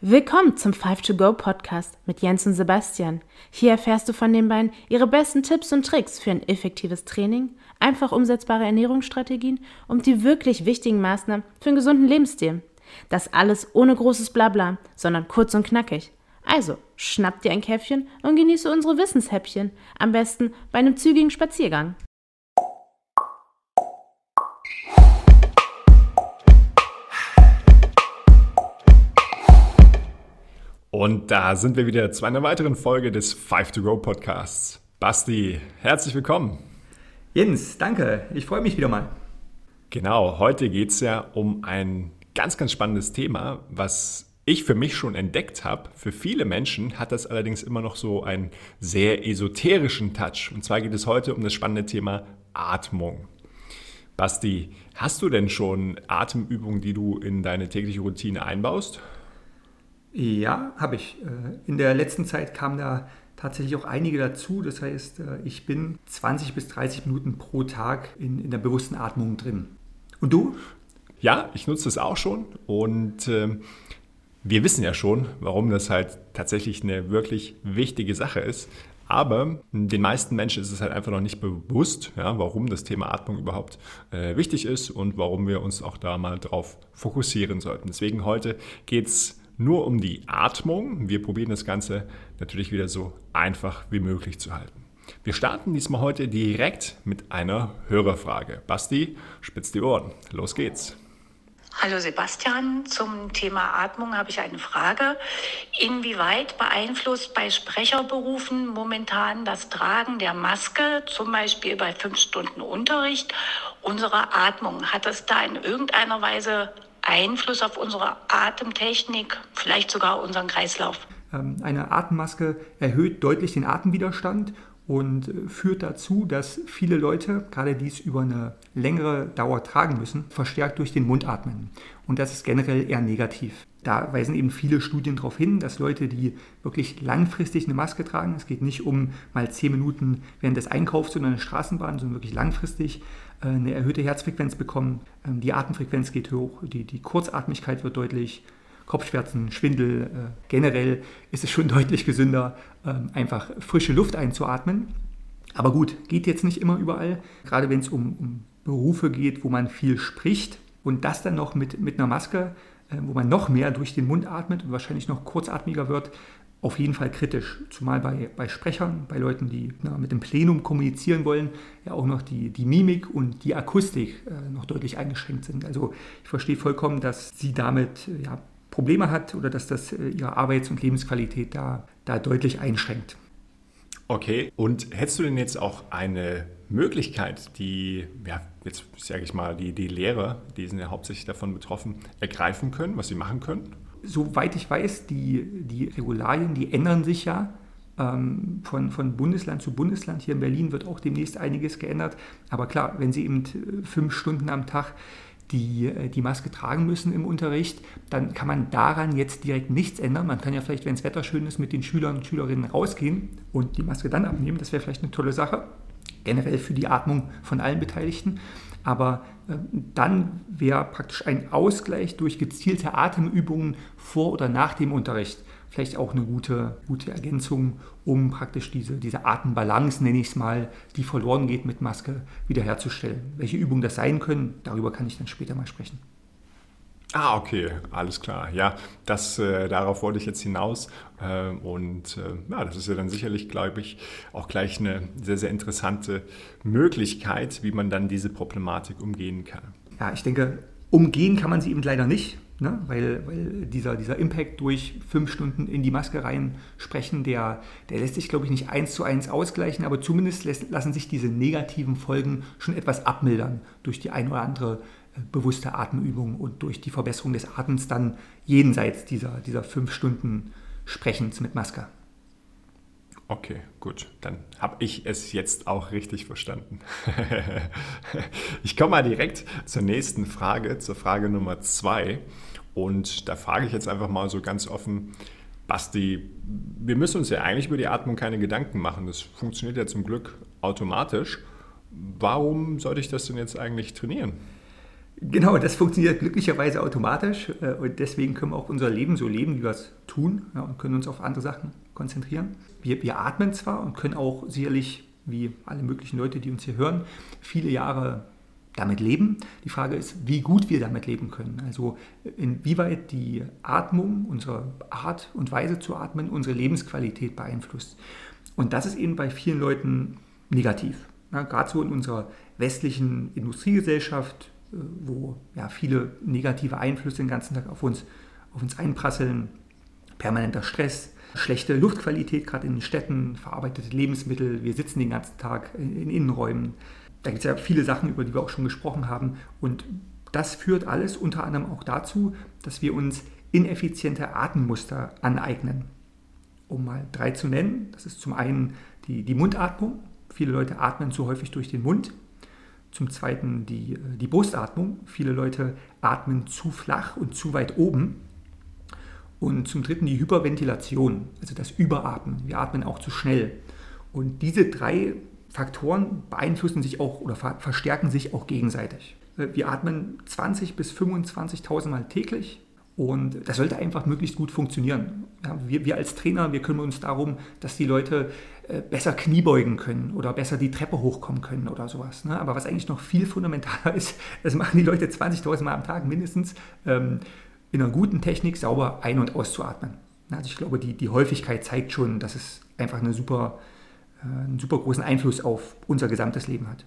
Willkommen zum 5to Go Podcast mit Jens und Sebastian. Hier erfährst du von den beiden ihre besten Tipps und Tricks für ein effektives Training, einfach umsetzbare Ernährungsstrategien und die wirklich wichtigen Maßnahmen für einen gesunden Lebensstil. Das alles ohne großes Blabla, sondern kurz und knackig. Also, schnapp dir ein Käffchen und genieße unsere Wissenshäppchen, am besten bei einem zügigen Spaziergang. Und da sind wir wieder zu einer weiteren Folge des 5 to Go Podcasts. Basti, herzlich willkommen. Jens, danke. Ich freue mich wieder mal. Genau, heute geht es ja um ein ganz, ganz spannendes Thema, was ich für mich schon entdeckt habe. Für viele Menschen hat das allerdings immer noch so einen sehr esoterischen Touch. Und zwar geht es heute um das spannende Thema Atmung. Basti, hast du denn schon Atemübungen, die du in deine tägliche Routine einbaust? Ja, habe ich. Äh, in der letzten Zeit kamen da tatsächlich auch einige dazu. Das heißt, äh, ich bin 20 bis 30 Minuten pro Tag in, in der bewussten Atmung drin. Und du? Ja, ich nutze das auch schon und äh, wir wissen ja schon, warum das halt tatsächlich eine wirklich wichtige Sache ist. Aber den meisten Menschen ist es halt einfach noch nicht bewusst, ja, warum das Thema Atmung überhaupt äh, wichtig ist und warum wir uns auch da mal drauf fokussieren sollten. Deswegen heute geht es nur um die Atmung. Wir probieren das Ganze natürlich wieder so einfach wie möglich zu halten. Wir starten diesmal heute direkt mit einer Hörerfrage. Basti, spitz die Ohren. Los geht's. Hallo Sebastian, zum Thema Atmung habe ich eine Frage. Inwieweit beeinflusst bei Sprecherberufen momentan das Tragen der Maske, zum Beispiel bei fünf Stunden Unterricht, unsere Atmung? Hat es da in irgendeiner Weise Einfluss auf unsere Atemtechnik, vielleicht sogar unseren Kreislauf. Ähm, eine Atemmaske erhöht deutlich den Atemwiderstand und äh, führt dazu, dass viele Leute, gerade dies über eine längere Dauer tragen müssen, verstärkt durch den Mund atmen. Und das ist generell eher negativ. Da weisen eben viele Studien darauf hin, dass Leute, die wirklich langfristig eine Maske tragen, es geht nicht um mal zehn Minuten während des Einkaufs oder einer Straßenbahn, sondern wirklich langfristig, eine erhöhte Herzfrequenz bekommen. Ähm, die Atemfrequenz geht hoch, die, die Kurzatmigkeit wird deutlich, Kopfschmerzen, Schwindel. Äh, generell ist es schon deutlich gesünder, ähm, einfach frische Luft einzuatmen. Aber gut, geht jetzt nicht immer überall, gerade wenn es um, um Berufe geht, wo man viel spricht und das dann noch mit, mit einer Maske, äh, wo man noch mehr durch den Mund atmet und wahrscheinlich noch kurzatmiger wird, auf jeden Fall kritisch. Zumal bei, bei Sprechern, bei Leuten, die na, mit dem Plenum kommunizieren wollen, ja auch noch die, die Mimik und die Akustik äh, noch deutlich eingeschränkt sind. Also ich verstehe vollkommen, dass sie damit äh, ja, Probleme hat oder dass das äh, ihre Arbeits- und Lebensqualität da, da deutlich einschränkt. Okay, und hättest du denn jetzt auch eine Möglichkeit, die, ja, jetzt sage ich mal, die, die Lehrer, die sind ja hauptsächlich davon betroffen, ergreifen können, was sie machen können? Soweit ich weiß, die, die Regularien, die ändern sich ja ähm, von, von Bundesland zu Bundesland. Hier in Berlin wird auch demnächst einiges geändert. Aber klar, wenn Sie eben fünf Stunden am Tag die, äh, die Maske tragen müssen im Unterricht, dann kann man daran jetzt direkt nichts ändern. Man kann ja vielleicht, wenn das Wetter schön ist, mit den Schülern und Schülerinnen rausgehen und die Maske dann abnehmen. Das wäre vielleicht eine tolle Sache. Generell für die Atmung von allen Beteiligten. Aber äh, dann wäre praktisch ein Ausgleich durch gezielte Atemübungen vor oder nach dem Unterricht vielleicht auch eine gute, gute Ergänzung, um praktisch diese, diese Atembalance, nenne ich es mal, die verloren geht mit Maske, wiederherzustellen. Welche Übungen das sein können, darüber kann ich dann später mal sprechen. Ah, okay, alles klar. Ja, das, äh, darauf wollte ich jetzt hinaus. Äh, und äh, ja, das ist ja dann sicherlich, glaube ich, auch gleich eine sehr, sehr interessante Möglichkeit, wie man dann diese Problematik umgehen kann. Ja, ich denke, umgehen kann man sie eben leider nicht, ne? weil, weil dieser, dieser Impact durch fünf Stunden in die Maske rein sprechen, der, der lässt sich, glaube ich, nicht eins zu eins ausgleichen, aber zumindest lässt, lassen sich diese negativen Folgen schon etwas abmildern durch die ein oder andere bewusste Atemübung und durch die Verbesserung des Atems dann jenseits dieser, dieser fünf Stunden Sprechens mit Maske. Okay, gut. Dann habe ich es jetzt auch richtig verstanden. ich komme mal direkt zur nächsten Frage, zur Frage Nummer zwei. Und da frage ich jetzt einfach mal so ganz offen, Basti, wir müssen uns ja eigentlich über die Atmung keine Gedanken machen. Das funktioniert ja zum Glück automatisch. Warum sollte ich das denn jetzt eigentlich trainieren? Genau, das funktioniert glücklicherweise automatisch äh, und deswegen können wir auch unser Leben so leben, wie wir es tun ja, und können uns auf andere Sachen konzentrieren. Wir, wir atmen zwar und können auch sicherlich, wie alle möglichen Leute, die uns hier hören, viele Jahre damit leben. Die Frage ist, wie gut wir damit leben können. Also inwieweit die Atmung, unsere Art und Weise zu atmen, unsere Lebensqualität beeinflusst. Und das ist eben bei vielen Leuten negativ. Ja, Gerade so in unserer westlichen Industriegesellschaft, äh, wo ja, viele negative Einflüsse den ganzen Tag auf uns, auf uns einprasseln, permanenter Stress, schlechte Luftqualität, gerade in den Städten, verarbeitete Lebensmittel, wir sitzen den ganzen Tag in Innenräumen. Da gibt es ja viele Sachen, über die wir auch schon gesprochen haben. Und das führt alles unter anderem auch dazu, dass wir uns ineffiziente Atemmuster aneignen. Um mal drei zu nennen, das ist zum einen die, die Mundatmung. Viele Leute atmen zu häufig durch den Mund. Zum Zweiten die, äh, die Brustatmung. Viele Leute atmen zu flach und zu weit oben. Und zum Dritten die Hyperventilation, also das Überatmen. Wir atmen auch zu schnell. Und diese drei Faktoren beeinflussen sich auch oder verstärken sich auch gegenseitig. Äh, wir atmen 20 bis 25.000 Mal täglich und das sollte einfach möglichst gut funktionieren. Ja, wir, wir, als Trainer, wir kümmern uns darum, dass die Leute äh, besser Knie beugen können oder besser die Treppe hochkommen können oder sowas. Ne? Aber was eigentlich noch viel fundamentaler ist, das machen die Leute 20.000 Mal am Tag mindestens, ähm, in einer guten Technik sauber ein- und auszuatmen. Also ich glaube, die, die Häufigkeit zeigt schon, dass es einfach eine super, äh, einen super großen Einfluss auf unser gesamtes Leben hat.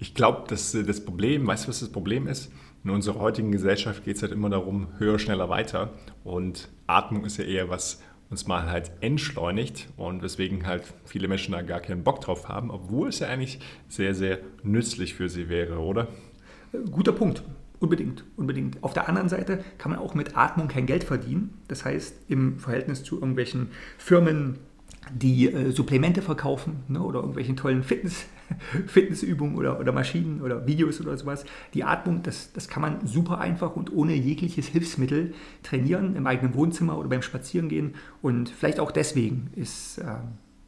Ich glaube, dass äh, das Problem, weißt du, was das Problem ist? In unserer heutigen Gesellschaft geht es halt immer darum, höher, schneller, weiter. Und Atmung ist ja eher was, uns mal halt entschleunigt und weswegen halt viele Menschen da gar keinen Bock drauf haben, obwohl es ja eigentlich sehr, sehr nützlich für sie wäre, oder? Guter Punkt. Unbedingt, unbedingt. Auf der anderen Seite kann man auch mit Atmung kein Geld verdienen. Das heißt, im Verhältnis zu irgendwelchen Firmen, die äh, Supplemente verkaufen ne, oder irgendwelchen tollen Fitness, Fitnessübungen oder, oder Maschinen oder Videos oder sowas. Die Atmung, das, das kann man super einfach und ohne jegliches Hilfsmittel trainieren im eigenen Wohnzimmer oder beim Spazierengehen. Und vielleicht auch deswegen ist, äh,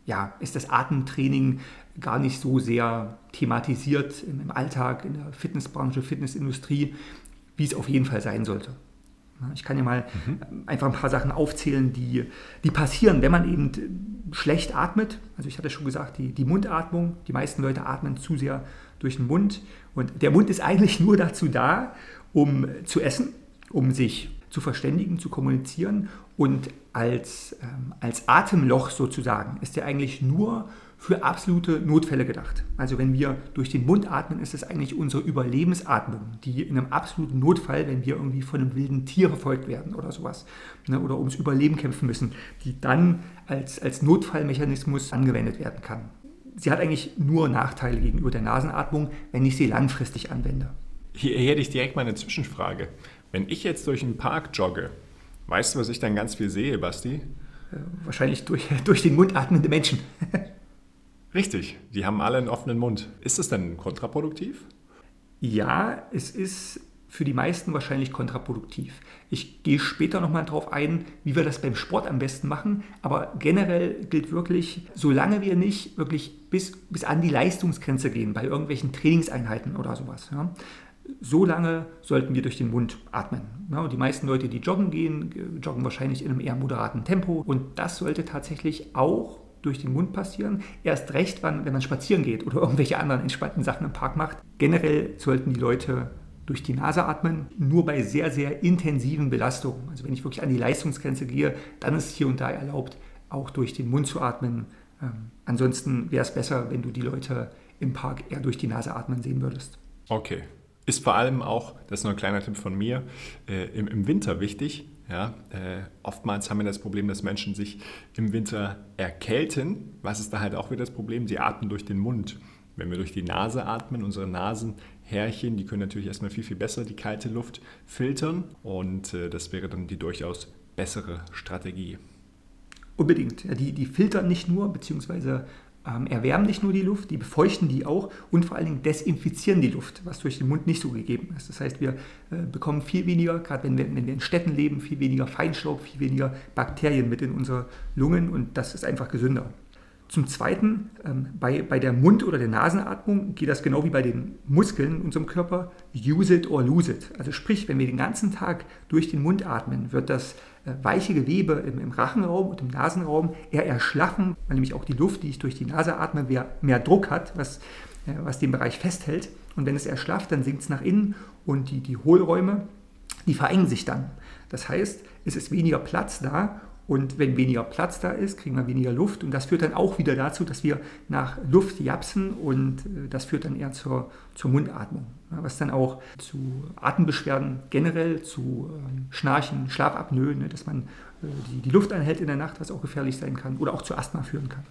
ja, ist das Atemtraining gar nicht so sehr thematisiert im, im Alltag, in der Fitnessbranche, Fitnessindustrie, wie es auf jeden Fall sein sollte. Ich kann ja mal mhm. einfach ein paar Sachen aufzählen, die, die passieren, wenn man eben schlecht atmet. Also ich hatte schon gesagt, die, die Mundatmung, die meisten Leute atmen zu sehr durch den Mund. Und der Mund ist eigentlich nur dazu da, um zu essen, um sich zu verständigen, zu kommunizieren. Und als, ähm, als Atemloch sozusagen ist er eigentlich nur für absolute Notfälle gedacht. Also wenn wir durch den Mund atmen, ist es eigentlich unsere Überlebensatmung, die in einem absoluten Notfall, wenn wir irgendwie von einem wilden Tier verfolgt werden oder sowas, ne, oder ums Überleben kämpfen müssen, die dann als, als Notfallmechanismus angewendet werden kann. Sie hat eigentlich nur Nachteile gegenüber der Nasenatmung, wenn ich sie langfristig anwende. Hier, hätte ich direkt mal eine Zwischenfrage. Wenn ich jetzt durch einen Park jogge, weißt du, was ich dann ganz viel sehe, Basti? Äh, wahrscheinlich durch, durch den Mund atmende Menschen. Richtig, die haben alle einen offenen Mund. Ist das denn kontraproduktiv? Ja, es ist für die meisten wahrscheinlich kontraproduktiv. Ich gehe später nochmal darauf ein, wie wir das beim Sport am besten machen, aber generell gilt wirklich, solange wir nicht wirklich bis, bis an die Leistungsgrenze gehen, bei irgendwelchen Trainingseinheiten oder sowas, ja, so lange sollten wir durch den Mund atmen. Ja, und die meisten Leute, die joggen gehen, joggen wahrscheinlich in einem eher moderaten Tempo und das sollte tatsächlich auch durch den Mund passieren. Erst recht, wenn man spazieren geht oder irgendwelche anderen entspannten Sachen im Park macht. Generell sollten die Leute durch die Nase atmen, nur bei sehr, sehr intensiven Belastungen. Also wenn ich wirklich an die Leistungsgrenze gehe, dann ist hier und da erlaubt, auch durch den Mund zu atmen. Ähm, ansonsten wäre es besser, wenn du die Leute im Park eher durch die Nase atmen sehen würdest. Okay. Ist vor allem auch, das ist nur ein kleiner Tipp von mir, äh, im, im Winter wichtig, ja, äh, oftmals haben wir das Problem, dass Menschen sich im Winter erkälten. Was ist da halt auch wieder das Problem? Sie atmen durch den Mund. Wenn wir durch die Nase atmen, unsere Nasenhärchen, die können natürlich erstmal viel, viel besser die kalte Luft filtern und äh, das wäre dann die durchaus bessere Strategie. Unbedingt. Ja, die, die filtern nicht nur, beziehungsweise ähm, erwärmen nicht nur die Luft, die befeuchten die auch und vor allen Dingen desinfizieren die Luft, was durch den Mund nicht so gegeben ist. Das heißt, wir äh, bekommen viel weniger, gerade wenn wir, wenn wir in Städten leben, viel weniger Feinstaub, viel weniger Bakterien mit in unsere Lungen und das ist einfach gesünder. Zum Zweiten, ähm, bei, bei der Mund- oder der Nasenatmung geht das genau wie bei den Muskeln in unserem Körper, use it or lose it. Also sprich, wenn wir den ganzen Tag durch den Mund atmen, wird das weiche Gewebe im, im, Rachenraum und im Nasenraum eher erschlaffen, weil nämlich auch die Luft, die ich durch die Nase atme, mehr, mehr Druck hat, was, äh, was den Bereich festhält. Und wenn es erschlafft, dann sinkt es nach innen und die, die Hohlräume, die verengen sich dann. Das heißt, es ist weniger Platz da und wenn weniger Platz da ist, kriegen wir weniger Luft. Und das führt dann auch wieder dazu, dass wir nach Luft japsen und äh, das führt dann eher zur, zur Mundatmung. Was dann auch zu Atembeschwerden generell, zu ähm, Schnarchen, Schlafapnoe, ne, dass man äh, die, die Luft anhält in der Nacht, was auch gefährlich sein kann oder auch zu Asthma führen kann.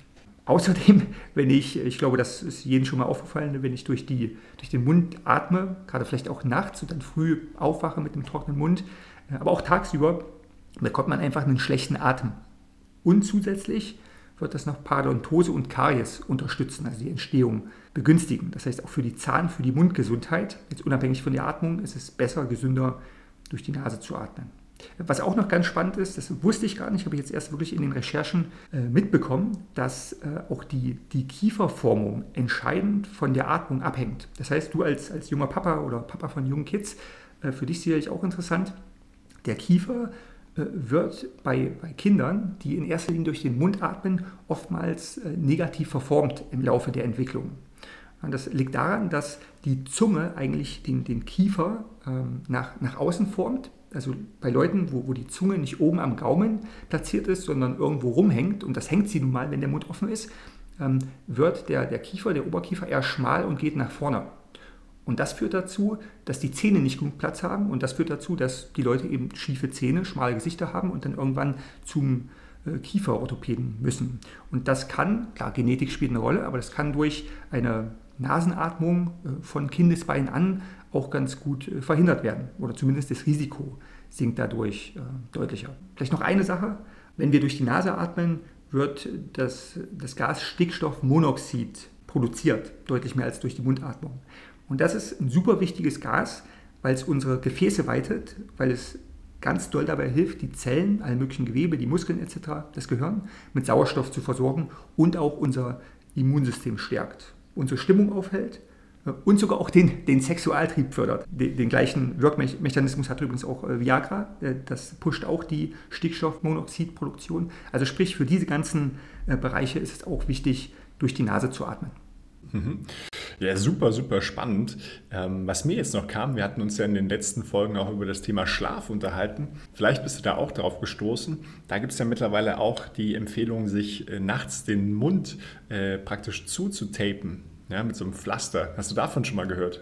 Außerdem, wenn ich, ich glaube, das ist jedem schon mal aufgefallen, wenn ich durch, die, durch den Mund atme, gerade vielleicht auch nachts und dann früh aufwache mit einem trockenen Mund, äh, aber auch tagsüber, bekommt man einfach einen schlechten Atem. Und zusätzlich wird das noch Parodontose und Karies unterstützen, also die Entstehung begünstigen. Das heißt auch für die Zahn-, für die Mundgesundheit, jetzt unabhängig von der Atmung, ist es besser, gesünder durch die Nase zu atmen. Was auch noch ganz spannend ist, das wusste ich gar nicht, habe ich jetzt erst wirklich in den Recherchen äh, mitbekommen, dass äh, auch die, die Kieferformung entscheidend von der Atmung abhängt. Das heißt, du als, als junger Papa oder Papa von jungen Kids, äh, für dich sicherlich auch interessant, der Kiefer wird bei, bei Kindern, die in erster Linie durch den Mund atmen, oftmals äh, negativ verformt im Laufe der Entwicklung. Und das liegt daran, dass die Zunge eigentlich den, den Kiefer ähm, nach, nach außen formt. Also bei Leuten, wo, wo die Zunge nicht oben am Gaumen platziert ist, sondern irgendwo rumhängt, und das hängt sie nun mal, wenn der Mund offen ist, ähm, wird der, der Kiefer, der Oberkiefer eher schmal und geht nach vorne. Und das führt dazu, dass die Zähne nicht genug Platz haben und das führt dazu, dass die Leute eben schiefe Zähne, schmale Gesichter haben und dann irgendwann zum äh, Kieferorthopäden müssen. Und das kann, klar, Genetik spielt eine Rolle, aber das kann durch eine Nasenatmung äh, von Kindesbein an auch ganz gut äh, verhindert werden oder zumindest das Risiko sinkt dadurch deutlicher. Vielleicht noch eine Sache, wenn wir durch die Nase atmen, wird das, das Gas Stickstoffmonoxid produziert, deutlich mehr als durch die Mundatmung. Und das ist ein super wichtiges Gas, weil es unsere Gefäße weitet, weil es ganz doll dabei hilft, die Zellen, alle möglichen Gewebe, die Muskeln etc., das Gehirn mit Sauerstoff zu versorgen und auch unser Immunsystem stärkt, unsere Stimmung aufhält äh, und sogar auch den, den Sexualtrieb fördert. Den, den, gleichen Wirkmechanismus hat übrigens auch äh, Viagra. Äh, das pusht auch die Stickstoffmonoxidproduktion. Also sprich, für diese ganzen Bereiche ist es auch wichtig, durch die Nase zu atmen. Ja, super, super spannend. Ähm, was mir jetzt noch kam, wir hatten uns ja in den letzten Folgen auch über das Thema Schlaf unterhalten. Vielleicht bist du da auch drauf gestoßen. Da gibt es ja mittlerweile auch die Empfehlung, sich äh, nachts den Mund äh, praktisch zuzutapen, ja, mit so einem Pflaster. Hast du davon schon mal gehört?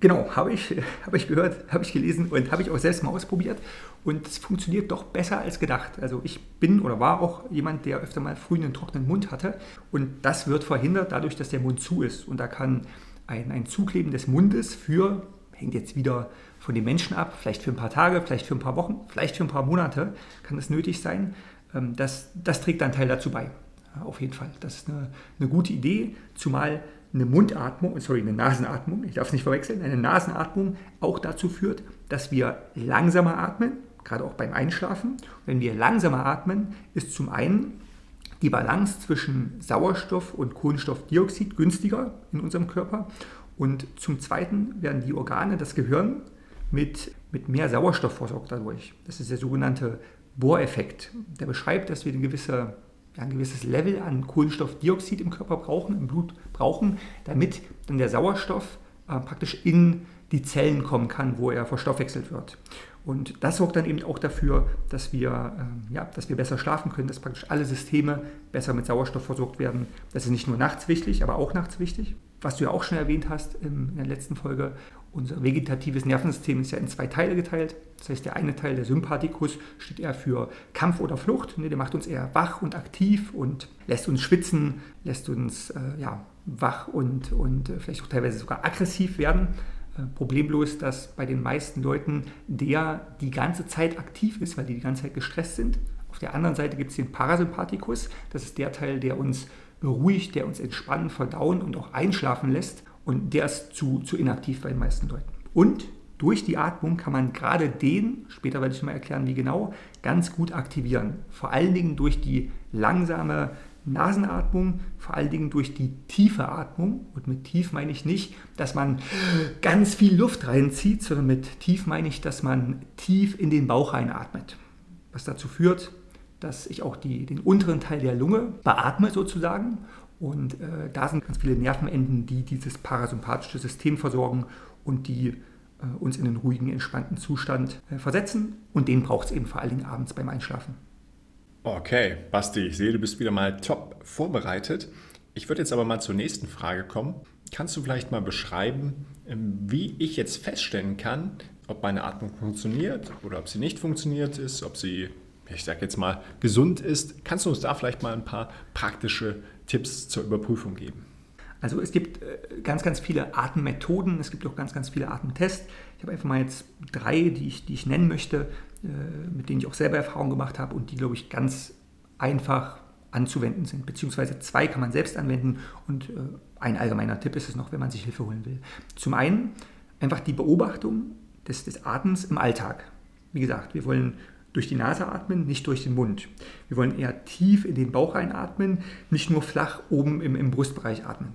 Genau, habe ich, hab ich gehört, habe ich gelesen und habe ich auch selbst mal ausprobiert. Und es funktioniert doch besser als gedacht. Also ich bin oder war auch jemand, der öfter mal früh einen trockenen Mund hatte. Und das wird verhindert dadurch, dass der Mund zu ist. Und da kann ein, ein Zukleben des Mundes für, hängt jetzt wieder von den Menschen ab, vielleicht für ein paar Tage, vielleicht für ein paar Wochen, vielleicht für ein paar Monate kann das nötig sein. Ähm, das, das trägt einen Teil dazu bei. Auf jeden Fall. Das ist eine, eine gute Idee, zumal eine Mundatmung, sorry, eine Nasenatmung, ich darf es nicht verwechseln, eine Nasenatmung auch dazu führt, dass wir langsamer atmen, gerade auch beim Einschlafen. wenn wir langsamer atmen, ist zum einen die Balance zwischen Sauerstoff und Kohlenstoffdioxid günstiger in unserem Körper und zum Zweiten werden die Organe, das Gehirn, mit, mit mehr Sauerstoff versorgt dadurch. Das ist der sogenannte Bohreffekt. Der beschreibt, dass wir eine gewisse ein gewisses Level an Kohlenstoffdioxid im Körper brauchen, im Blut brauchen, damit dann der Sauerstoff äh, praktisch in die Zellen kommen kann, wo er verstoffwechselt wird. Und das sorgt dann eben auch dafür, dass wir, äh, ja, dass wir besser schlafen können, dass praktisch alle Systeme besser mit Sauerstoff versorgt werden. Das ist nicht nur nachts wichtig, aber auch nachts wichtig. Was du ja auch schon erwähnt hast in der letzten Folge, unser vegetatives Nervensystem ist ja in zwei Teile geteilt. Das heißt, der eine Teil, der Sympathikus, steht eher für Kampf oder Flucht. Der macht uns eher wach und aktiv und lässt uns schwitzen, lässt uns äh, ja, wach und, und äh, vielleicht auch teilweise sogar aggressiv werden. Äh, problemlos, dass bei den meisten Leuten der die ganze Zeit aktiv ist, weil die die ganze Zeit gestresst sind. Auf der anderen Seite gibt es den Parasympathikus. Das ist der Teil, der uns beruhigt, der uns entspannen, verdauen und auch einschlafen lässt. Und der ist zu, zu inaktiv bei den meisten Leuten. Und durch die Atmung kann man gerade den, später werde ich mal erklären, wie genau, ganz gut aktivieren. Vor allen Dingen durch die langsame Nasenatmung, vor allen Dingen durch die tiefe Atmung. Und mit tief meine ich nicht, dass man ganz viel Luft reinzieht, sondern mit tief meine ich, dass man tief in den Bauch reinatmet. Was dazu führt, dass ich auch die, den unteren Teil der Lunge beatme sozusagen. Und äh, da sind ganz viele Nervenenden, die dieses parasympathische System versorgen und die äh, uns in einen ruhigen, entspannten Zustand äh, versetzen. Und den braucht es eben vor allen Dingen abends beim Einschlafen. Okay, Basti, ich sehe, du bist wieder mal top vorbereitet. Ich würde jetzt aber mal zur nächsten Frage kommen. Kannst du vielleicht mal beschreiben, ähm, wie ich jetzt feststellen kann, ob meine Atmung funktioniert oder ob sie nicht funktioniert ist, ob sie, ich sage jetzt mal, gesund ist? Kannst du uns da vielleicht mal ein paar praktische Tipps zur Überprüfung geben? Also es gibt äh, ganz, ganz viele Atemmethoden, es gibt auch ganz, ganz viele Atemtests. Ich habe einfach mal jetzt drei, die ich, die ich nennen möchte, äh, mit denen ich auch selber Erfahrung gemacht habe und die, glaube ich, ganz einfach anzuwenden sind. Beziehungsweise zwei kann man selbst anwenden und äh, ein allgemeiner Tipp ist es noch, wenn man sich Hilfe holen will. Zum einen einfach die Beobachtung des, des Atems im Alltag. Wie gesagt, wir wollen durch die Nase atmen, nicht durch den Mund. Wir wollen eher tief in den Bauch einatmen, nicht nur flach oben im, im Brustbereich atmen.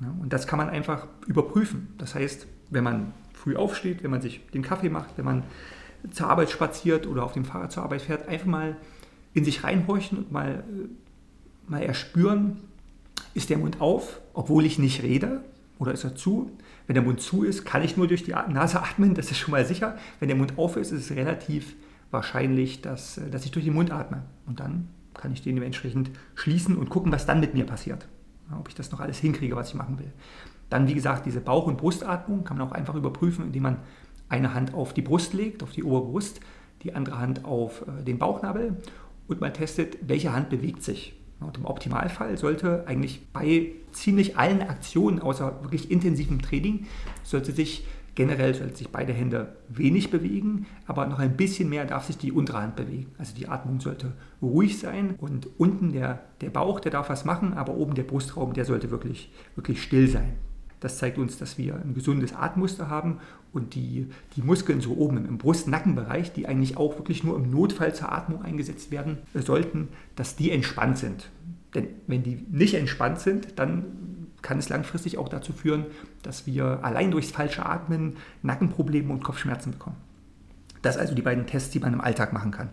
Ja, und das kann man einfach überprüfen. Das heißt, wenn man früh aufsteht, wenn man sich den Kaffee macht, wenn man zur Arbeit spaziert oder auf dem Fahrrad zur Arbeit fährt, einfach mal in sich reinhorchen und mal, äh, mal erspüren, ist der Mund auf, obwohl ich nicht rede, oder ist er zu? Wenn der Mund zu ist, kann ich nur durch die Nase atmen, das ist schon mal sicher. Wenn der Mund auf ist, ist es relativ wahrscheinlich, dass, äh, dass ich durch den Mund atme. Und dann kann ich den dementsprechend schließen und gucken, was dann mit mir passiert. Ob ich das noch alles hinkriege, was ich machen will. Dann, wie gesagt, diese Bauch- und Brustatmung kann man auch einfach überprüfen, indem man eine Hand auf die Brust legt, auf die Oberbrust, die andere Hand auf äh, den Bauchnabel und man testet, welche Hand bewegt sich. Und im Optimalfall sollte eigentlich bei ziemlich allen Aktionen, außer wirklich intensivem Training, sollte sich generell sollte sich beide Hände wenig bewegen, aber noch ein bisschen mehr darf sich die untere Hand bewegen. Also die Atmung sollte ruhig sein und unten der, der Bauch, der darf was machen, aber oben der Brustraum, der sollte wirklich, wirklich still sein. Das zeigt uns, dass wir ein gesundes Atemmuster haben und die, die Muskeln so oben im Brust-Nackenbereich, die eigentlich auch wirklich nur im Notfall zur Atmung eingesetzt werden sollten, dass die entspannt sind. Denn wenn die nicht entspannt sind, dann kann es langfristig auch dazu führen, dass wir allein durchs falsche Atmen Nackenprobleme und Kopfschmerzen bekommen. Das sind also die beiden Tests, die man im Alltag machen kann.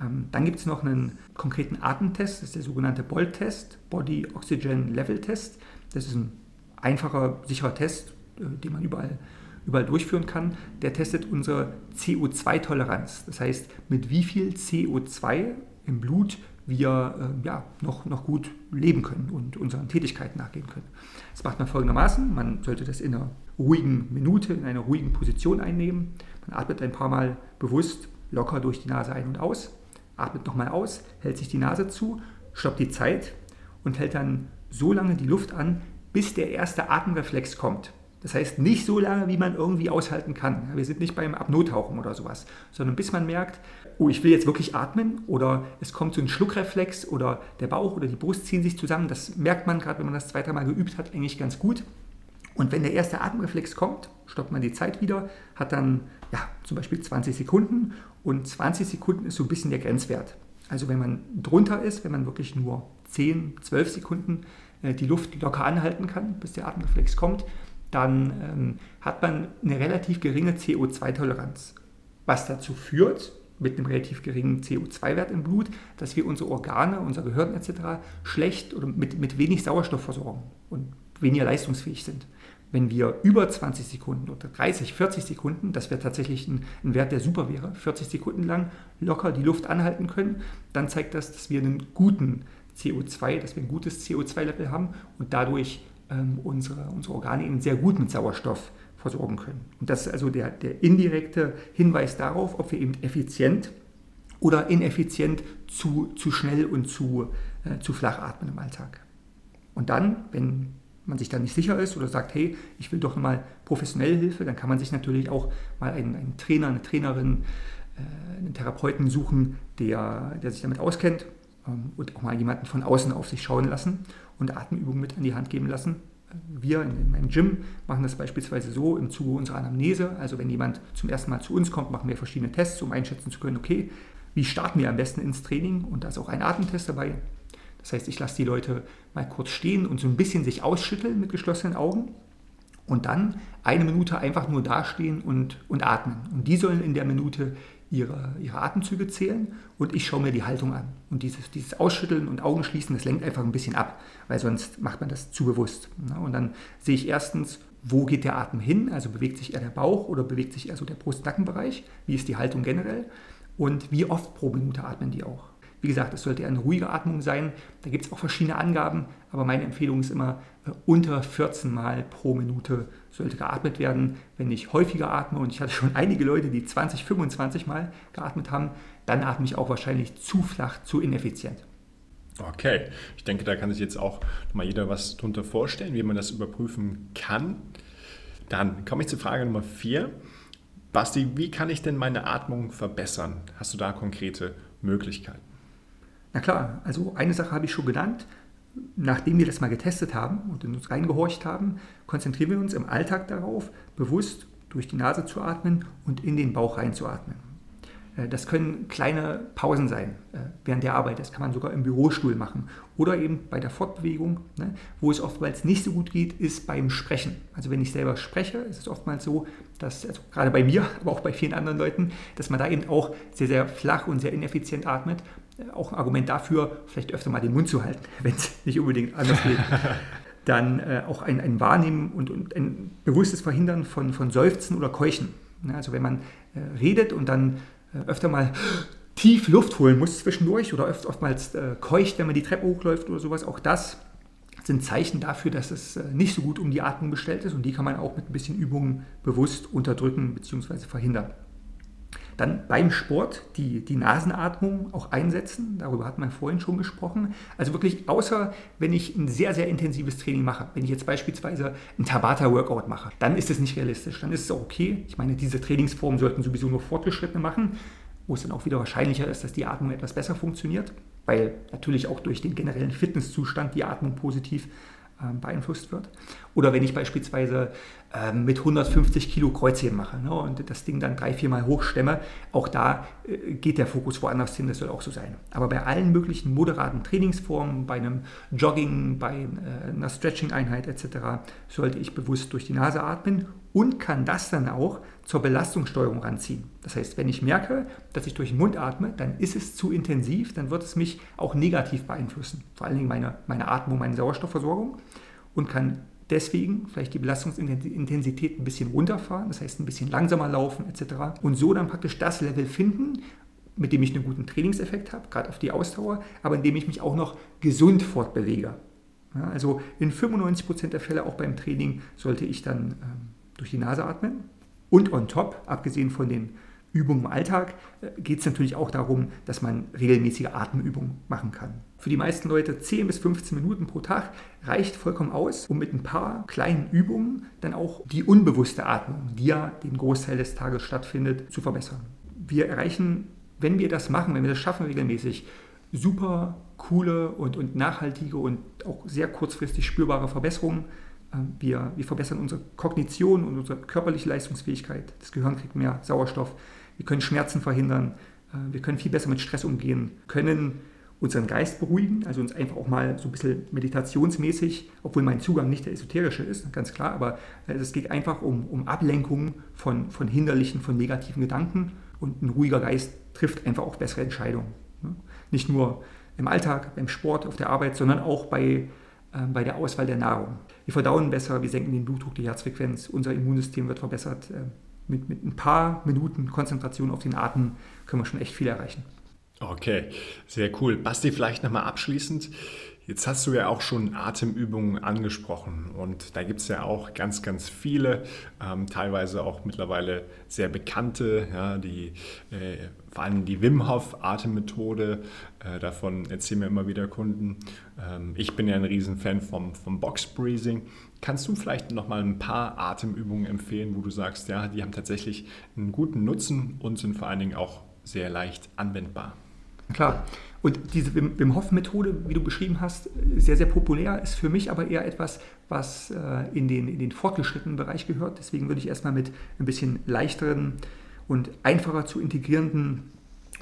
Ähm, dann gibt es noch einen konkreten Atemtest, das ist der sogenannte BOLT-Test, Body Oxygen Level Test. Das ist ein einfacher, sicherer Test, äh, den man überall, überall durchführen kann. Der testet unsere CO2-Toleranz. Das heißt, mit wie viel CO2 im Blut wir äh, ja, noch, noch gut leben können und unseren Tätigkeiten nachgehen können. Das macht man folgendermaßen. Man sollte das in einer ruhigen Minute, in einer ruhigen Position einnehmen. Man atmet ein paar Mal bewusst locker durch die Nase ein und aus, atmet nochmal aus, hält sich die Nase zu, stoppt die Zeit und hält dann so lange die Luft an, bis der erste Atemreflex kommt. Das heißt nicht so lange, wie man irgendwie aushalten kann. Wir sind nicht beim Apnoe-Tauchen oder sowas, sondern bis man merkt, oh, ich will jetzt wirklich atmen oder es kommt so ein Schluckreflex oder der Bauch oder die Brust ziehen sich zusammen. Das merkt man gerade, wenn man das zwei, dreimal geübt hat, eigentlich ganz gut. Und wenn der erste Atemreflex kommt, stoppt man die Zeit wieder, hat dann ja, zum Beispiel 20 Sekunden und 20 Sekunden ist so ein bisschen der Grenzwert. Also wenn man drunter ist, wenn man wirklich nur 10, 12 Sekunden äh, die Luft locker anhalten kann, bis der Atemreflex kommt, dann ähm, hat man eine relativ geringe CO2-Toleranz. Was dazu führt, mit einem relativ geringen CO2-Wert im Blut, dass wir unsere Organe, unser Gehirn etc. schlecht oder mit, mit wenig Sauerstoff versorgen und weniger leistungsfähig sind. Wenn wir über 20 Sekunden oder 30, 40 Sekunden, das wäre tatsächlich ein, ein, Wert, der super wäre, 40 Sekunden lang locker die Luft anhalten können, dann zeigt das, dass wir einen guten CO2, dass wir ein gutes CO2-Level haben und dadurch ähm, unsere, unsere Organe eben sehr gut mit Sauerstoff versorgen können. Und das ist also der, der indirekte Hinweis darauf, ob wir eben effizient oder ineffizient zu, zu schnell und zu, äh, zu flach atmen im Alltag. Und dann, wenn man sich dann nicht sicher ist oder sagt, hey, ich will doch mal professionelle Hilfe, dann kann man sich natürlich auch mal einen, einen Trainer, eine Trainerin, äh, einen Therapeuten suchen, der, der sich damit auskennt ähm, und auch mal jemanden von außen auf sich schauen lassen und Atemübungen mit an die Hand geben lassen. Wir in meinem Gym machen das beispielsweise so im Zuge unserer Anamnese. Also wenn jemand zum ersten Mal zu uns kommt, machen wir verschiedene Tests, um einschätzen zu können, okay, wie starten wir am besten ins Training? Und da ist auch ein Atemtest dabei. Das heißt, ich lasse die Leute mal kurz stehen und so ein bisschen sich ausschütteln mit geschlossenen Augen und dann eine Minute einfach nur dastehen und, und atmen. Und die sollen in der Minute ihre, ihre Atemzüge zählen und ich schaue mir die Haltung an. Und dieses, dieses Ausschütteln und Augenschließen, das lenkt einfach ein bisschen ab, weil sonst macht man das zu bewusst. Und dann sehe ich erstens, wo geht der Atem hin? Also bewegt sich eher der Bauch oder bewegt sich eher so der Brust-Nackenbereich? Wie ist die Haltung generell? Und wie oft pro Minute atmen die auch? Wie gesagt, es sollte eine ruhige Atmung sein. Da gibt es auch verschiedene Angaben, aber meine Empfehlung ist immer, äh, unter 14 Mal pro Minute sollte geatmet werden. Wenn ich häufiger atme, und ich hatte schon einige Leute, die 20, 25 Mal geatmet haben, dann atme ich auch wahrscheinlich zu flach, zu ineffizient. Okay, ich denke, da kann sich jetzt auch mal jeder was darunter vorstellen, wie man das überprüfen kann. Dann komme ich zur Frage Nummer 4. Basti, wie kann ich denn meine Atmung verbessern? Hast du da konkrete Möglichkeiten? Na klar, also eine Sache habe ich schon genannt. Nachdem wir das mal getestet haben und in uns reingehorcht haben, konzentrieren wir uns im Alltag darauf, bewusst durch die Nase zu atmen und in den Bauch reinzuatmen. Äh, das können kleine Pausen sein äh, während der Arbeit. Das kann man sogar im Bürostuhl machen. Oder eben bei der Fortbewegung. Ne? Wo es oftmals nicht so gut geht, ist beim Sprechen. Also wenn ich selber spreche, ist es oftmals so, dass, also gerade bei mir, aber auch bei vielen anderen Leuten, dass man da eben auch sehr, sehr flach und sehr ineffizient atmet. Auch ein Argument dafür, vielleicht öfter mal den Mund zu halten, wenn es nicht unbedingt anders geht. Dann äh, auch ein, ein Wahrnehmen und, und, ein bewusstes Verhindern von, von Seufzen oder Keuchen. Ne? Also wenn man äh, redet und dann äh, öfter mal tief Luft holen muss zwischendurch oder oft, oftmals äh, keucht, wenn man die Treppe hochläuft oder sowas. Auch das sind Zeichen dafür, dass es äh, nicht so gut um die Atmung bestellt ist und die kann man auch mit ein bisschen Übungen bewusst unterdrücken bzw. verhindern. Dann beim Sport die, die Nasenatmung auch einsetzen. Darüber hat man vorhin schon gesprochen. Also wirklich, außer wenn ich ein sehr, sehr intensives Training mache, wenn ich jetzt beispielsweise ein Tabata-Workout mache, dann ist es nicht realistisch. Dann ist es auch okay. Ich meine, diese Trainingsformen sollten sowieso nur Fortgeschrittene machen, wo es dann auch wieder wahrscheinlicher ist, dass die Atmung etwas besser funktioniert, weil natürlich auch durch den generellen Fitnesszustand die Atmung positiv beeinflusst wird. Oder wenn ich beispielsweise ähm, mit 150 Kilo Kreuzheben mache ne, und das Ding dann drei, vier Mal hochstemme, auch da äh, geht der Fokus woanders hin, das soll auch so sein. Aber bei allen möglichen moderaten Trainingsformen, bei einem Jogging, bei äh, einer Stretching-Einheit etc., sollte ich bewusst durch die Nase atmen und kann das dann auch zur Belastungssteuerung ranziehen. Das heißt, wenn ich merke, dass ich durch den Mund atme, dann ist es zu intensiv, dann wird es mich auch negativ beeinflussen. Vor allen Dingen meine, meine Atmung, meine Sauerstoffversorgung und kann deswegen vielleicht die Belastungsintensität ein bisschen runterfahren, das heißt ein bisschen langsamer laufen etc. Und so dann praktisch das Level finden, mit dem ich einen guten Trainingseffekt habe, gerade auf die Ausdauer, aber in dem ich mich auch noch gesund fortbewege. Ja, also in 95% der Fälle auch beim Training sollte ich dann ähm, durch die Nase atmen. Und on top, abgesehen von den Übungen im Alltag, äh, geht es natürlich auch darum, dass man regelmäßige Atemübungen machen kann. Für die meisten Leute 10 bis 15 Minuten pro Tag reicht vollkommen aus, um mit ein paar kleinen Übungen dann auch die unbewusste Atmung, die ja den Großteil des Tages stattfindet, zu verbessern. Wir erreichen, wenn wir das machen, wenn wir das schaffen regelmäßig, super coole und, und nachhaltige und auch sehr kurzfristig spürbare Verbesserungen. Ähm, wir, wir verbessern unsere Kognition und unsere körperliche Leistungsfähigkeit. Das Gehirn kriegt mehr Sauerstoff. Wir können Schmerzen verhindern. Äh, wir können viel besser mit Stress umgehen, können unseren Geist beruhigen, also uns einfach auch mal so ein bisschen meditationsmäßig, obwohl mein Zugang nicht der esoterische ist, ganz klar, aber äh, es geht einfach um, um Ablenkung von, von hinderlichen, von negativen Gedanken und ein ruhiger Geist trifft einfach auch bessere Entscheidungen. Ne? Nicht nur im Alltag, beim Sport, auf der Arbeit, sondern auch bei, bei der Auswahl der Nahrung. Wir verdauen besser, wir senken den Blutdruck, die Herzfrequenz, unser Immunsystem wird verbessert. Äh, mit, mit ein paar Minuten Konzentration auf den Atem können wir schon echt viel erreichen. Okay, sehr cool. Basti, vielleicht nochmal abschließend. Jetzt hast du ja auch schon Atemübungen angesprochen und da gibt es ja auch ganz, ganz viele, ähm, teilweise auch mittlerweile sehr bekannte, ja, die, äh, vor allem die Wim Hof Atemmethode, äh, davon erzählen mir immer wieder Kunden. Ähm, ich bin ja ein Riesenfan vom, vom Box Breathing. Kannst du vielleicht nochmal ein paar Atemübungen empfehlen, wo du sagst, ja, die haben tatsächlich einen guten Nutzen und sind vor allen Dingen auch sehr leicht anwendbar? Klar. Und diese Wim Hof-Methode, wie du beschrieben hast, sehr, sehr populär, ist für mich aber eher etwas, was äh, in den, in den fortgeschrittenen Bereich gehört. Deswegen würde ich erstmal mit ein bisschen leichteren und einfacher zu integrierenden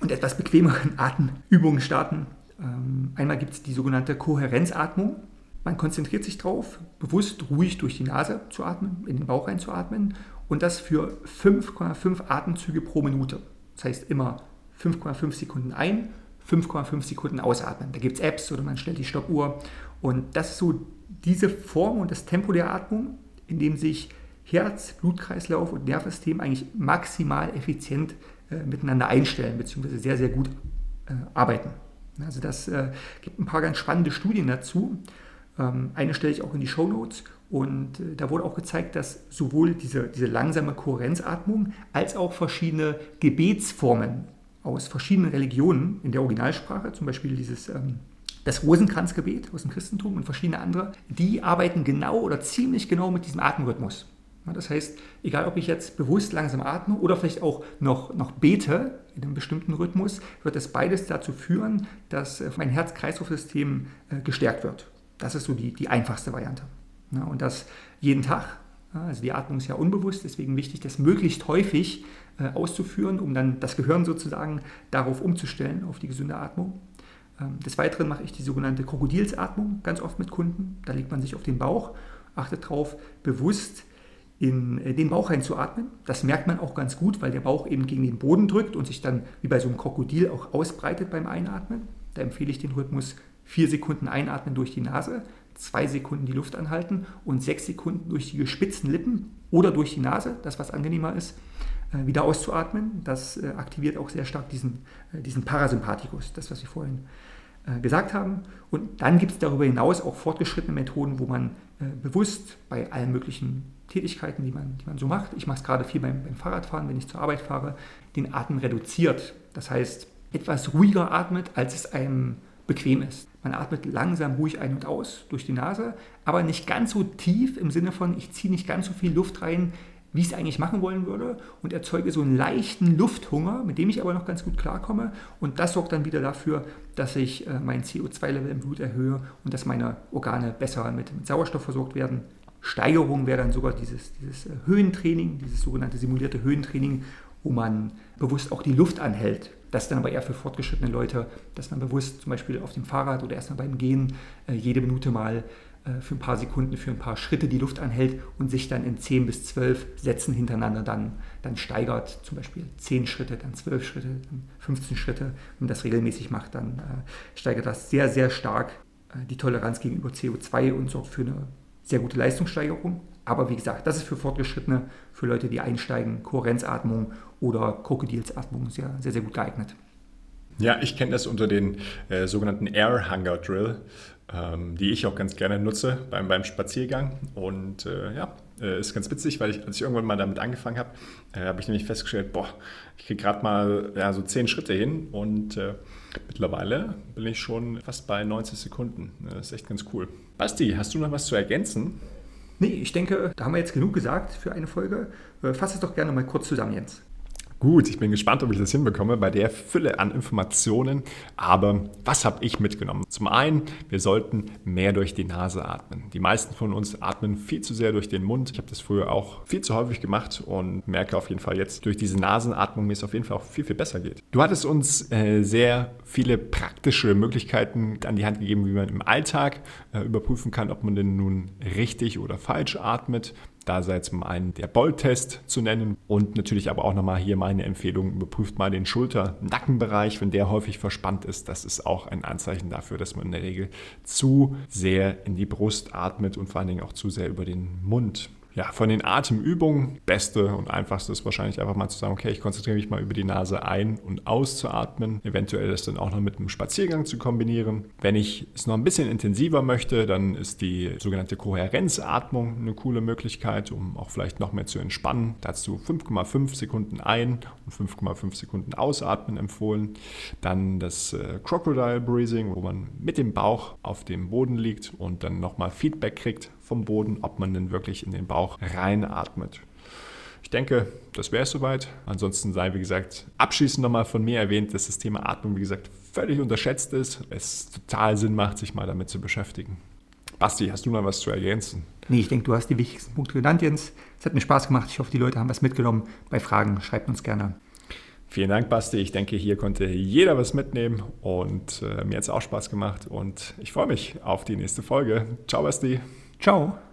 und etwas bequemeren Atemübungen starten. Ähm, einmal gibt es die sogenannte Kohärenzatmung. Man konzentriert sich darauf, bewusst ruhig durch die Nase zu atmen, in den Bauch reinzuatmen und das für 5,5 Atemzüge pro Minute. Das heißt immer 5,5 Sekunden ein, 5,5 Sekunden ausatmen. Da gibt es Apps oder man stellt die Stoppuhr. Und das ist so diese Form und das Tempo der Atmung, in dem sich Herz, Blutkreislauf und Nervensystem eigentlich maximal effizient äh, miteinander einstellen, beziehungsweise sehr, sehr gut äh, arbeiten. Also das äh, gibt ein paar ganz spannende Studien dazu. Ähm, eine stelle ich auch in die Show Notes und äh, da wurde auch gezeigt, dass sowohl diese, diese langsame Kohärenzatmung als auch verschiedene Gebetsformen aus verschiedenen Religionen in der Originalsprache, zum Beispiel dieses ähm, das Rosenkranzgebet aus dem Christentum und verschiedene andere, die arbeiten genau oder ziemlich genau mit diesem Atemrhythmus. Das heißt, egal ob ich jetzt bewusst langsam atme oder vielleicht auch noch, noch bete in einem bestimmten Rhythmus, wird das beides dazu führen, dass äh, mein Herz-Kreislauf-System äh, gestärkt wird. Das ist so die, die einfachste Variante. Und das jeden Tag. Also die Atmung ist ja unbewusst, deswegen wichtig, das möglichst häufig äh, auszuführen, um dann das Gehirn sozusagen darauf umzustellen, auf die gesunde Atmung. Ähm, des Weiteren mache ich die sogenannte Krokodilsatmung ganz oft mit Kunden. Da legt man sich auf den Bauch, achtet darauf, bewusst in äh, den Bauch einzuatmen. Das merkt man auch ganz gut, weil der Bauch eben gegen den Boden drückt und sich dann wie bei so einem Krokodil auch ausbreitet beim Einatmen. Da empfehle ich den Rhythmus vier Sekunden einatmen durch die Nase, zwei Sekunden die Luft anhalten und sechs Sekunden durch die gespitzten Lippen oder durch die Nase, das was angenehmer ist, äh, wieder auszuatmen. Das äh, aktiviert auch sehr stark diesen, diesen Parasympathikus, das was wir vorhin gesagt haben. Und dann gibt es darüber hinaus auch fortgeschrittene Methoden, wo man bewusst bei allen möglichen Tätigkeiten, die man, die man so macht. Ich mache es gerade viel beim, beim Fahrradfahren, wenn ich zur Arbeit fahre, den Atem reduziert. Das heißt, etwas ruhiger atmet, als es einem bequem ist. Man atmet langsam ruhig ein und aus durch die Nase, aber nicht ganz so tief im Sinne von, ich ziehe nicht ganz so viel Luft rein, wie ich es eigentlich machen wollen würde und erzeuge so einen leichten Lufthunger, mit dem ich aber noch ganz gut klarkomme. Und das sorgt dann wieder dafür, dass ich äh, mein CO2-Level im Blut erhöhe und dass meine Organe besser mit, Sauerstoff versorgt werden. Steigerung wäre dann sogar dieses, dieses äh, Höhentraining, dieses sogenannte simulierte Höhentraining, wo man bewusst auch die Luft anhält. Das ist dann aber eher für fortgeschrittene Leute, dass man bewusst zum Beispiel auf dem Fahrrad oder erstmal beim Gehen äh, jede Minute mal für ein paar Sekunden, für ein paar Schritte die Luft anhält und sich dann in 10 bis 12 Sätzen hintereinander dann, dann steigert. Zum Beispiel 10 Schritte, dann 12 Schritte, dann 15 Schritte. Wenn man das regelmäßig macht, dann äh, steigert das sehr, sehr stark äh, die Toleranz gegenüber CO2 und sorgt für eine sehr gute Leistungssteigerung. Aber wie gesagt, das ist für Fortgeschrittene, für Leute, die einsteigen, Kohärenzatmung oder Krokodilsatmung sehr, sehr, sehr gut geeignet. Ja, ich kenne das unter den äh, sogenannten Air Hunger Drill, ähm, die ich auch ganz gerne nutze beim, beim Spaziergang. Und äh, ja, äh, ist ganz witzig, weil ich, als ich irgendwann mal damit angefangen habe, äh, habe ich nämlich festgestellt, boah, ich kriege gerade mal ja, so zehn Schritte hin und äh, mittlerweile bin ich schon fast bei 90 Sekunden. Das ist echt ganz cool. Basti, hast du noch was zu ergänzen? Nee, ich denke, da haben wir jetzt genug gesagt für eine Folge. Äh, fass es doch gerne mal kurz zusammen, Jens. Gut, ich bin gespannt, ob ich das hinbekomme bei der Fülle an Informationen. Aber was habe ich mitgenommen? Zum einen, wir sollten mehr durch die Nase atmen. Die meisten von uns atmen viel zu sehr durch den Mund. Ich habe das früher auch viel zu häufig gemacht und merke auf jeden Fall jetzt durch diese Nasenatmung, mir es auf jeden Fall auch viel, viel besser geht. Du hattest uns äh, sehr viele praktische Möglichkeiten an die Hand gegeben, wie man im Alltag äh, überprüfen kann, ob man denn nun richtig oder falsch atmet. Da sei zum einen der Bolt-Test zu nennen und natürlich aber auch nochmal hier meine Empfehlung, überprüft mal den Schulter-Nackenbereich, wenn der häufig verspannt ist. Das ist auch ein Anzeichen dafür, dass man in der Regel zu sehr in die Brust atmet und vor allen Dingen auch zu sehr über den Mund ja, von den Atemübungen, beste und einfachste ist wahrscheinlich einfach mal zu sagen, okay, ich konzentriere mich mal über die Nase ein- und auszuatmen, eventuell das dann auch noch mit einem Spaziergang zu kombinieren. Wenn ich es noch ein bisschen intensiver möchte, dann ist die sogenannte Kohärenzatmung eine coole Möglichkeit, um auch vielleicht noch mehr zu entspannen. Dazu 5,5 Sekunden ein- und 5,5 Sekunden ausatmen empfohlen. Dann das äh, Crocodile Breathing, wo man mit dem Bauch auf dem Boden liegt und dann nochmal Feedback kriegt vom Boden, ob man denn wirklich in den Bauch reinatmet. Ich denke, das wäre es soweit. Ansonsten sei, wie gesagt, abschließend nochmal von mir erwähnt, dass das Thema Atmung, wie gesagt, völlig unterschätzt ist. Es total Sinn macht, sich mal damit zu beschäftigen. Basti, hast du noch was zu ergänzen? Nee, ich denke, du hast die wichtigsten Punkte genannt, Jens. Es hat mir Spaß gemacht. Ich hoffe, die Leute haben was mitgenommen. Bei Fragen schreibt uns gerne. Vielen Dank, Basti. Ich denke, hier konnte jeder was mitnehmen und äh, mir hat es auch Spaß gemacht und ich freue mich auf die nächste Folge. Ciao, Basti. Ciao.